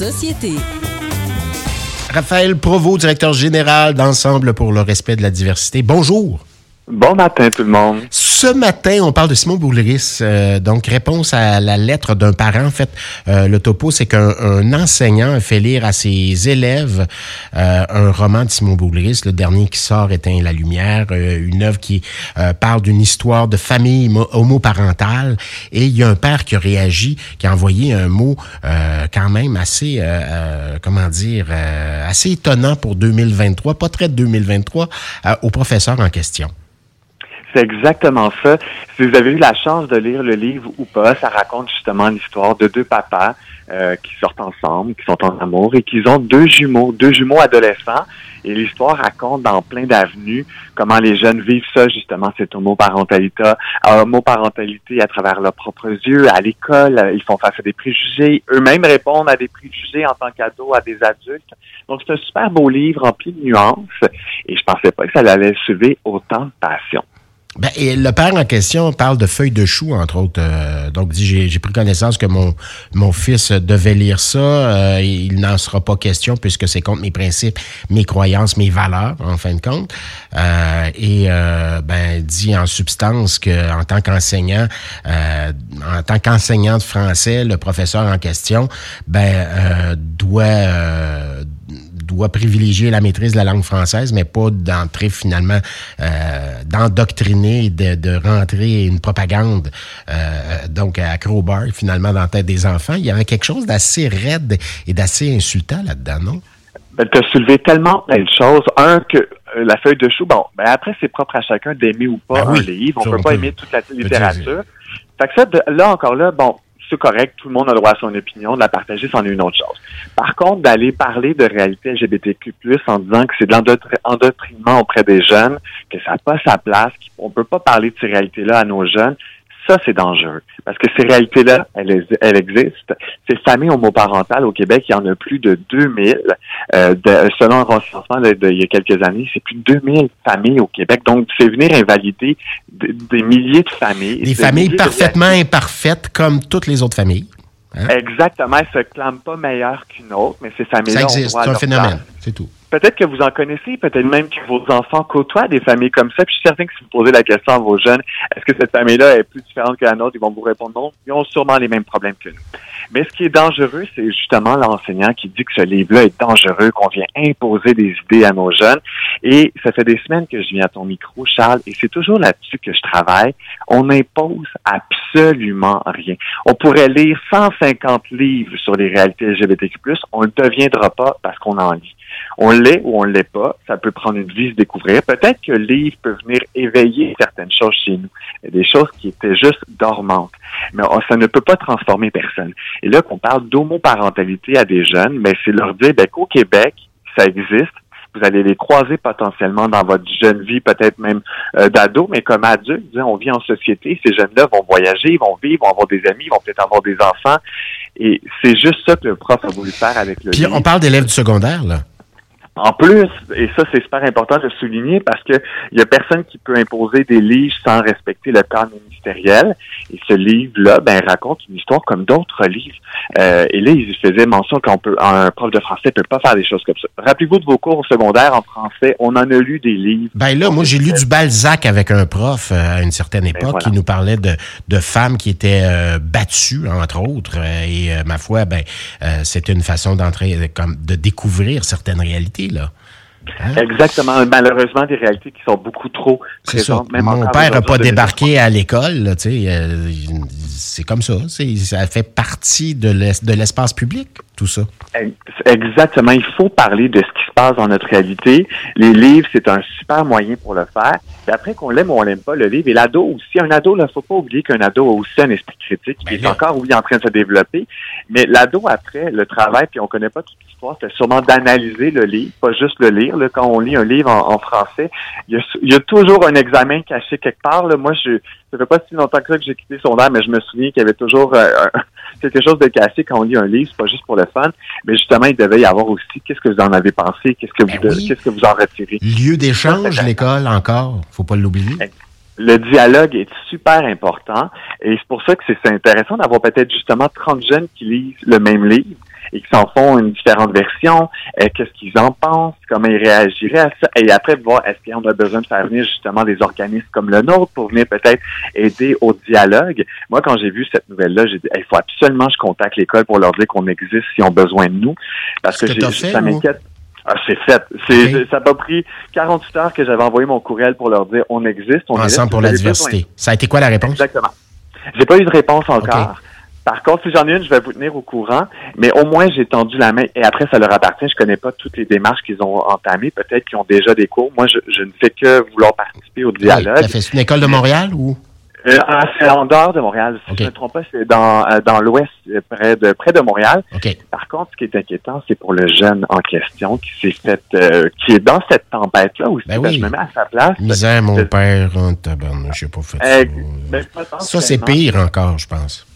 société. Raphaël Provost, directeur général d'Ensemble pour le respect de la diversité. Bonjour. Bon matin tout le monde. Ce matin, on parle de Simon Boulris. Euh, donc, réponse à la lettre d'un parent. En fait, euh, le topo, c'est qu'un enseignant fait lire à ses élèves euh, un roman de Simon Boulris. Le dernier qui sort, Éteint la lumière, une œuvre qui parle d'une histoire de famille homoparentale. Et il y a un père qui a réagi, qui a envoyé un mot quand même assez, comment dire, assez étonnant pour 2023, pas très 2023, au professeur en question. C'est exactement ça. Si vous avez eu la chance de lire le livre ou pas, ça raconte justement l'histoire de deux papas euh, qui sortent ensemble, qui sont en amour et qui ont deux jumeaux, deux jumeaux adolescents. Et l'histoire raconte dans plein d'avenues comment les jeunes vivent ça, justement, cette homoparentalité, homoparentalité à travers leurs propres yeux, à l'école, ils font face à des préjugés, eux-mêmes répondent à des préjugés en tant qu'ados, à des adultes. Donc, c'est un super beau livre rempli de nuances et je pensais pas que ça allait soulever autant de passion. Ben, et le père en question parle de feuilles de chou, entre autres. Euh, donc, dit j'ai pris connaissance que mon, mon fils devait lire ça. Euh, il n'en sera pas question puisque c'est contre mes principes, mes croyances, mes valeurs, en fin de compte. Euh, et ben, dit en substance que en tant qu'enseignant, en tant qu'enseignant de français, le professeur en question, ben, doit doit privilégier la maîtrise de la langue française, mais pas d'entrer finalement, euh, d'endoctriner, de, de rentrer une propagande, euh, donc à crowbar finalement dans la tête des enfants. Il y avait quelque chose d'assez raide et d'assez insultant là-dedans, non? Ben, tu as soulevé tellement plein de choses. Un, que euh, la feuille de chou, bon, ben après, c'est propre à chacun d'aimer ou pas ben un livre. On ne peut pas aimer toute la littérature. Fait que ça, là encore là, bon, c'est correct, tout le monde a le droit à son opinion, de la partager, c'en est une autre chose. Par contre, d'aller parler de réalité LGBTQ+, en disant que c'est de l'endoctrinement auprès des jeunes, que ça n'a pas sa place, qu'on peut pas parler de ces réalités-là à nos jeunes, ça, c'est dangereux. Parce que ces réalités-là, elles, existent. Ces familles homoparentales au Québec, il y en a plus de 2000. Euh, selon un recensement il y a quelques années, c'est plus de 2000 familles au Québec. Donc, c'est venir invalider des milliers de familles. Des familles parfaitement imparfaites comme toutes les autres familles. Hein? Exactement. Elles se clament pas meilleures qu'une autre, mais ces familles-là. Ça existe, c'est un phénomène, c'est tout. Peut-être que vous en connaissez, peut-être même que vos enfants côtoient des familles comme ça. Puis je suis certain que si vous posez la question à vos jeunes, est-ce que cette famille-là est plus différente que la nôtre, ils vont vous répondre non. Ils ont sûrement les mêmes problèmes que nous. Mais ce qui est dangereux, c'est justement l'enseignant qui dit que ce livre-là est dangereux, qu'on vient imposer des idées à nos jeunes. Et ça fait des semaines que je viens à ton micro, Charles, et c'est toujours là-dessus que je travaille. On n'impose absolument rien. On pourrait lire 150 livres sur les réalités LGBTQ+, on ne deviendra pas parce qu'on en lit. On l'est ou on ne l'est pas. Ça peut prendre une vie de découvrir. Peut-être que le livre peut venir éveiller certaines choses chez nous. Des choses qui étaient juste dormantes. Mais ça ne peut pas transformer personne. Et là, qu'on parle d'homoparentalité à des jeunes, mais c'est leur dire ben, qu'au Québec, ça existe. Vous allez les croiser potentiellement dans votre jeune vie, peut-être même euh, d'ado, mais comme adulte, on vit en société. Ces jeunes-là vont voyager, ils vont vivre, vont avoir des amis, ils vont peut-être avoir des enfants. Et c'est juste ça que le prof a voulu faire avec le Puis on parle d'élèves du secondaire, là. En plus, et ça c'est super important de souligner parce que il y a personne qui peut imposer des livres sans respecter le cadre ministériel. Et ce livre-là, ben raconte une histoire comme d'autres livres. Euh, et là, il faisait mention qu'on peut, un prof de français peut pas faire des choses comme ça. Rappelez-vous de vos cours au secondaire en français, on en a lu des livres. Ben là, moi j'ai lu du Balzac avec un prof euh, à une certaine ben, époque qui nous parlait de, de femmes qui étaient euh, battues entre autres. et ma foi, ben c'était une façon d'entrer, comme de découvrir certaines réalités. Hein? Exactement. Malheureusement, des réalités qui sont beaucoup trop présentes. Même Mon père n'a pas débarqué à l'école. Euh, c'est comme ça. Ça fait partie de l'espace public, tout ça? Exactement. Il faut parler de ce qui se passe dans notre réalité. Les livres, c'est un super moyen pour le faire. Et après qu'on l'aime ou on l'aime pas, le livre. Et l'ado aussi. Un ado, il ne faut pas oublier qu'un ado a aussi un esprit critique. Il est encore, oui, en train de se développer. Mais l'ado, après, le travail, puis on connaît pas toute l'histoire, c'est sûrement d'analyser le livre, pas juste le lire. Là, quand on lit un livre en, français, il y, a, toujours un examen caché quelque part. Là. Moi, je ça fait pas si longtemps que ça que j'ai quitté son âme, mais je me souviens qu'il y avait toujours euh, quelque chose de caché quand on lit un livre, c'est pas juste pour le fun, mais justement, il devait y avoir aussi qu'est-ce que vous en avez pensé, qu'est-ce que vous ben qu'est-ce que vous en retirez? Lieu d'échange, l'école encore, faut pas l'oublier. Le dialogue est super important et c'est pour ça que c'est intéressant d'avoir peut-être justement 30 jeunes qui lisent le même livre et qu'ils s'en font une différente version, euh, qu'est-ce qu'ils en pensent, comment ils réagiraient à ça, et après de voir est-ce qu'on a besoin de faire venir justement des organismes comme le nôtre pour venir peut-être aider au dialogue? Moi, quand j'ai vu cette nouvelle-là, j'ai dit il faut absolument que je contacte l'école pour leur dire qu'on existe s'ils ont besoin de nous, parce que, que ça m'inquiète. Ah, c'est fait. C'est, Ça m'a pris 48 heures que j'avais envoyé mon courriel pour leur dire on existe, on Ensemble pour la diversité. Ça a été quoi la réponse? Exactement. J'ai pas eu de réponse encore. Par contre, si j'en ai une, je vais vous tenir au courant, mais au moins j'ai tendu la main et après ça leur appartient. Je connais pas toutes les démarches qu'ils ont entamées, peut-être qu'ils ont déjà des cours. Moi, je, ne fais que vouloir participer au dialogue. Oui, fait une école de Montréal ou? Euh, ah, c'est en dehors de Montréal. Si je ne me trompe pas, c'est dans, euh, dans l'ouest, euh, près de près de Montréal. Par contre, ce qui est inquiétant, c'est pour le jeune en question qui s'est fait, qui est dans cette tempête-là aussi. Ben oui. je me mets à sa place. Misère, mon père, en tabarnak, je sais pas fait ça. Ben, ça, c'est pire encore, je pense.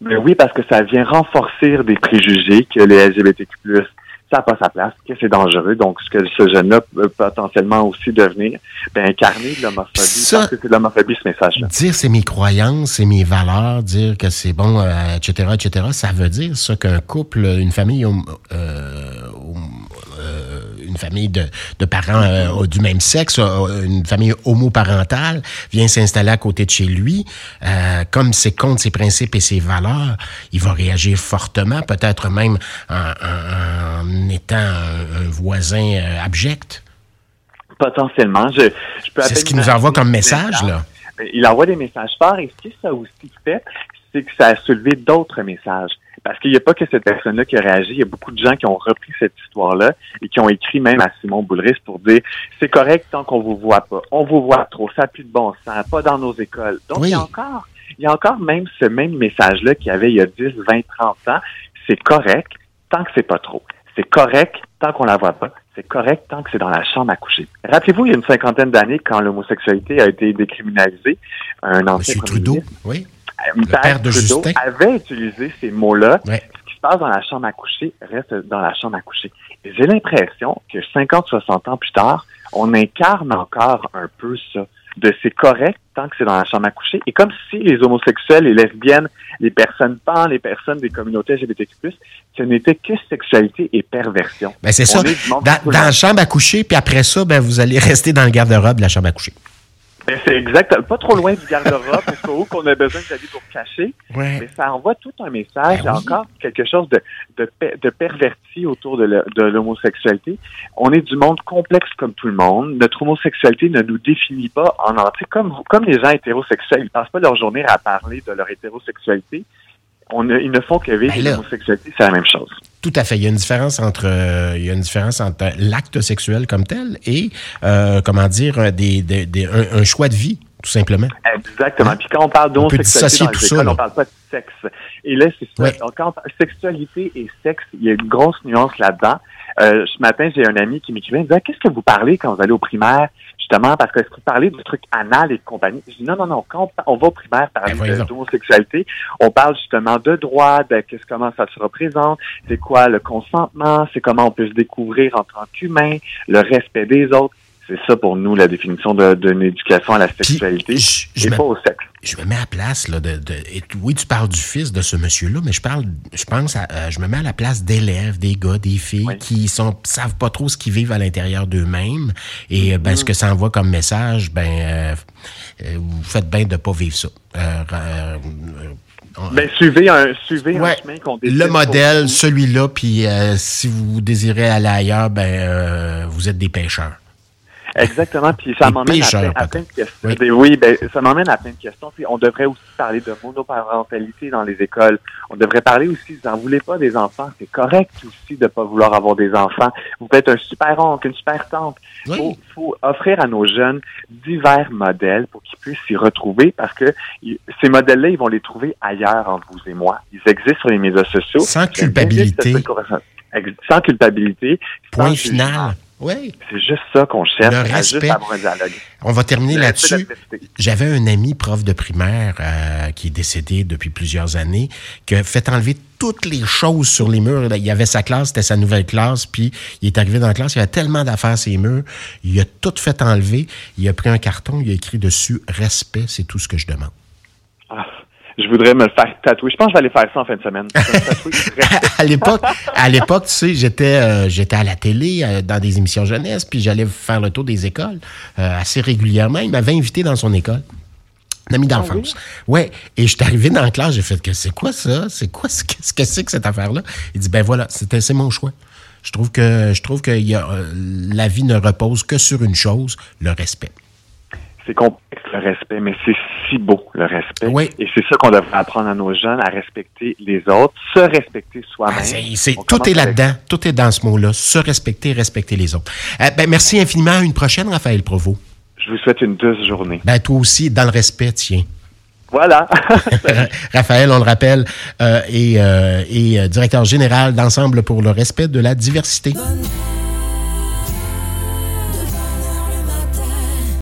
Mais oui, parce que ça vient renforcer des préjugés que les LGBTQ+, ça n'a pas sa place, que c'est dangereux. Donc, ce que ce jeune-là peut potentiellement aussi devenir, ben, incarner de l'homophobie, parce que c'est de l'homophobie, ce message-là. Dire c'est mes croyances, c'est mes valeurs, dire que c'est bon, etc., euh, etc., ça veut dire ça qu'un couple, une famille euh, famille de, de parents euh, du même sexe, euh, une famille homoparentale, vient s'installer à côté de chez lui, euh, comme c'est contre ses principes et ses valeurs, il va réagir fortement, peut-être même en, étant un, voisin abject. Potentiellement. Je, je c'est ce qu'il nous envoie comme message, là. Il envoie des messages forts et ce que ça aussi fait, c'est que ça a soulevé d'autres messages. Parce qu'il n'y a pas que cette personne-là qui a réagi, il y a beaucoup de gens qui ont repris cette histoire-là et qui ont écrit même à Simon Boulris pour dire c'est correct tant qu'on vous voit pas. On vous voit trop, ça n'a plus de bon sens, pas dans nos écoles. Donc il y a encore, il y a encore même ce même message-là qu'il y avait il y a 10, 20, 30 ans. C'est correct tant que c'est pas trop. C'est correct tant qu'on la voit pas. C'est correct tant que c'est dans la chambre à coucher. Rappelez-vous, il y a une cinquantaine d'années, quand l'homosexualité a été décriminalisée, un ancien Monsieur Trudeau, oui le père de Justin avait utilisé ces mots-là. Ce qui se passe dans la chambre à coucher reste dans la chambre à coucher. J'ai l'impression que 50, 60 ans plus tard, on incarne encore un peu ça. De c'est correct tant que c'est dans la chambre à coucher. Et comme si les homosexuels, les lesbiennes, les personnes pan, les personnes des communautés LGBTQ+, ce n'était que sexualité et perversion. Ben c'est ça. Dans, dans la chambre à coucher, puis après ça, ben vous allez rester dans le garde-robe de la chambre à coucher. Ben, c'est exact, pas trop loin du garde-robe, où qu'on a besoin d'aller pour cacher. Mais ça envoie tout un message. A encore quelque chose de, de, perverti autour de l'homosexualité. On est du monde complexe comme tout le monde. Notre homosexualité ne nous définit pas en entier. Comme, comme les gens hétérosexuels, ils passent pas leur journée à parler de leur hétérosexualité. On ils ne font que vivre ben l'homosexualité, c'est la même chose. Tout à fait. Il y a une différence entre, euh, il y a une différence entre l'acte sexuel comme tel et, euh, comment dire, des, des, un, choix de vie, tout simplement. Exactement. Hein? Puis quand on parle d'homosexualité dans les écoles, on parle pas de sexe. Et là, c'est ça. Donc, quand on parle sexualité et sexe, il y a une grosse nuance là-dedans. Euh, ce matin, j'ai un ami qui m'écrivait, il me disait, qu'est-ce que vous parlez quand vous allez au primaire? Justement, parce que est-ce parlez de trucs anal et de compagnie? Je dis non, non, non, quand on, va au primaire parler ben, d'homosexualité, on parle justement de droit, de qu'est-ce comment ça se représente, c'est quoi le consentement, c'est comment on peut se découvrir en tant qu'humain, le respect des autres. C'est ça pour nous la définition d'une éducation à la sexualité et pas au sexe. Je me mets à la place là, de, oui, tu parles du fils de ce monsieur-là, mais je parle, je pense, à, euh, je me mets à la place d'élèves, des gars, des filles qui sont savent pas trop ce qu'ils vivent à l'intérieur d'eux-mêmes et euh, ben, ce mm-hmm. que ça envoie comme message, ben euh, vous faites bien de pas vivre ça. ben, suivez un, suivez un chemin qu'on Le modèle, celui-là, puis si vous désirez aller ailleurs, ben vous êtes des pêcheurs. Exactement, puis ça m'emmène à, plein de questions. Oui, ben, ça m'emmène à plein de questions. Puis on devrait aussi parler de monoparentalité dans les écoles. On devrait parler aussi, vous n'en voulez pas des enfants. C'est correct aussi de ne pas vouloir avoir des enfants. Vous être un super oncle, une super tante. Il faut, offrir à nos jeunes divers modèles pour qu'ils puissent s'y retrouver parce que ces modèles-là, ils vont les trouver ailleurs entre vous et moi. Ils existent sur les médias sociaux. Sans culpabilité. Sans culpabilité. Point final. Oui. C'est juste ça qu'on cherche. Le respect. un dialogue. On va terminer là-dessus. J'avais un ami prof de primaire euh, qui est décédé depuis plusieurs années, qui a fait enlever toutes les choses sur les murs. Il y avait sa classe, c'était sa nouvelle classe, puis il est arrivé dans la classe, il y avait tellement d'affaires sur les murs, il a tout fait enlever, il a pris un carton, il a écrit dessus « Respect, c'est tout ce que je demande ». Ah, je voudrais me le faire tatouer. Je pense que je vais aller faire ça en fin de semaine. à l'époque, à l'époque, tu sais, j'étais euh, j'étais à la télé euh, dans des émissions jeunesse, puis j'allais faire le tour des écoles euh, assez régulièrement. Il m'avait invité dans son école. Un ami d'enfance. Ah ouais. Et je suis arrivé dans la classe, j'ai fait que c'est quoi ça? C'est quoi ce que c'est que cette affaire-là? Il dit ben voilà, c'était c'est mon choix. Je trouve que je trouve que y a, la vie ne repose que sur une chose, le respect c'est complexe le respect, mais c'est si beau le respect. Oui. Et c'est ça qu'on devrait apprendre à nos jeunes, à respecter les autres, se respecter soi-même. Ah, tout est là-dedans, tout est dans ce mot-là, se respecter, respecter les autres. Euh, ben, merci infiniment. À une prochaine, Raphaël Provo. Je vous souhaite une douce journée. Ben, toi aussi, dans le respect, tiens. Voilà. Raphaël, on le rappelle, euh, est, euh, directeur général d'Ensemble pour le respect de la diversité.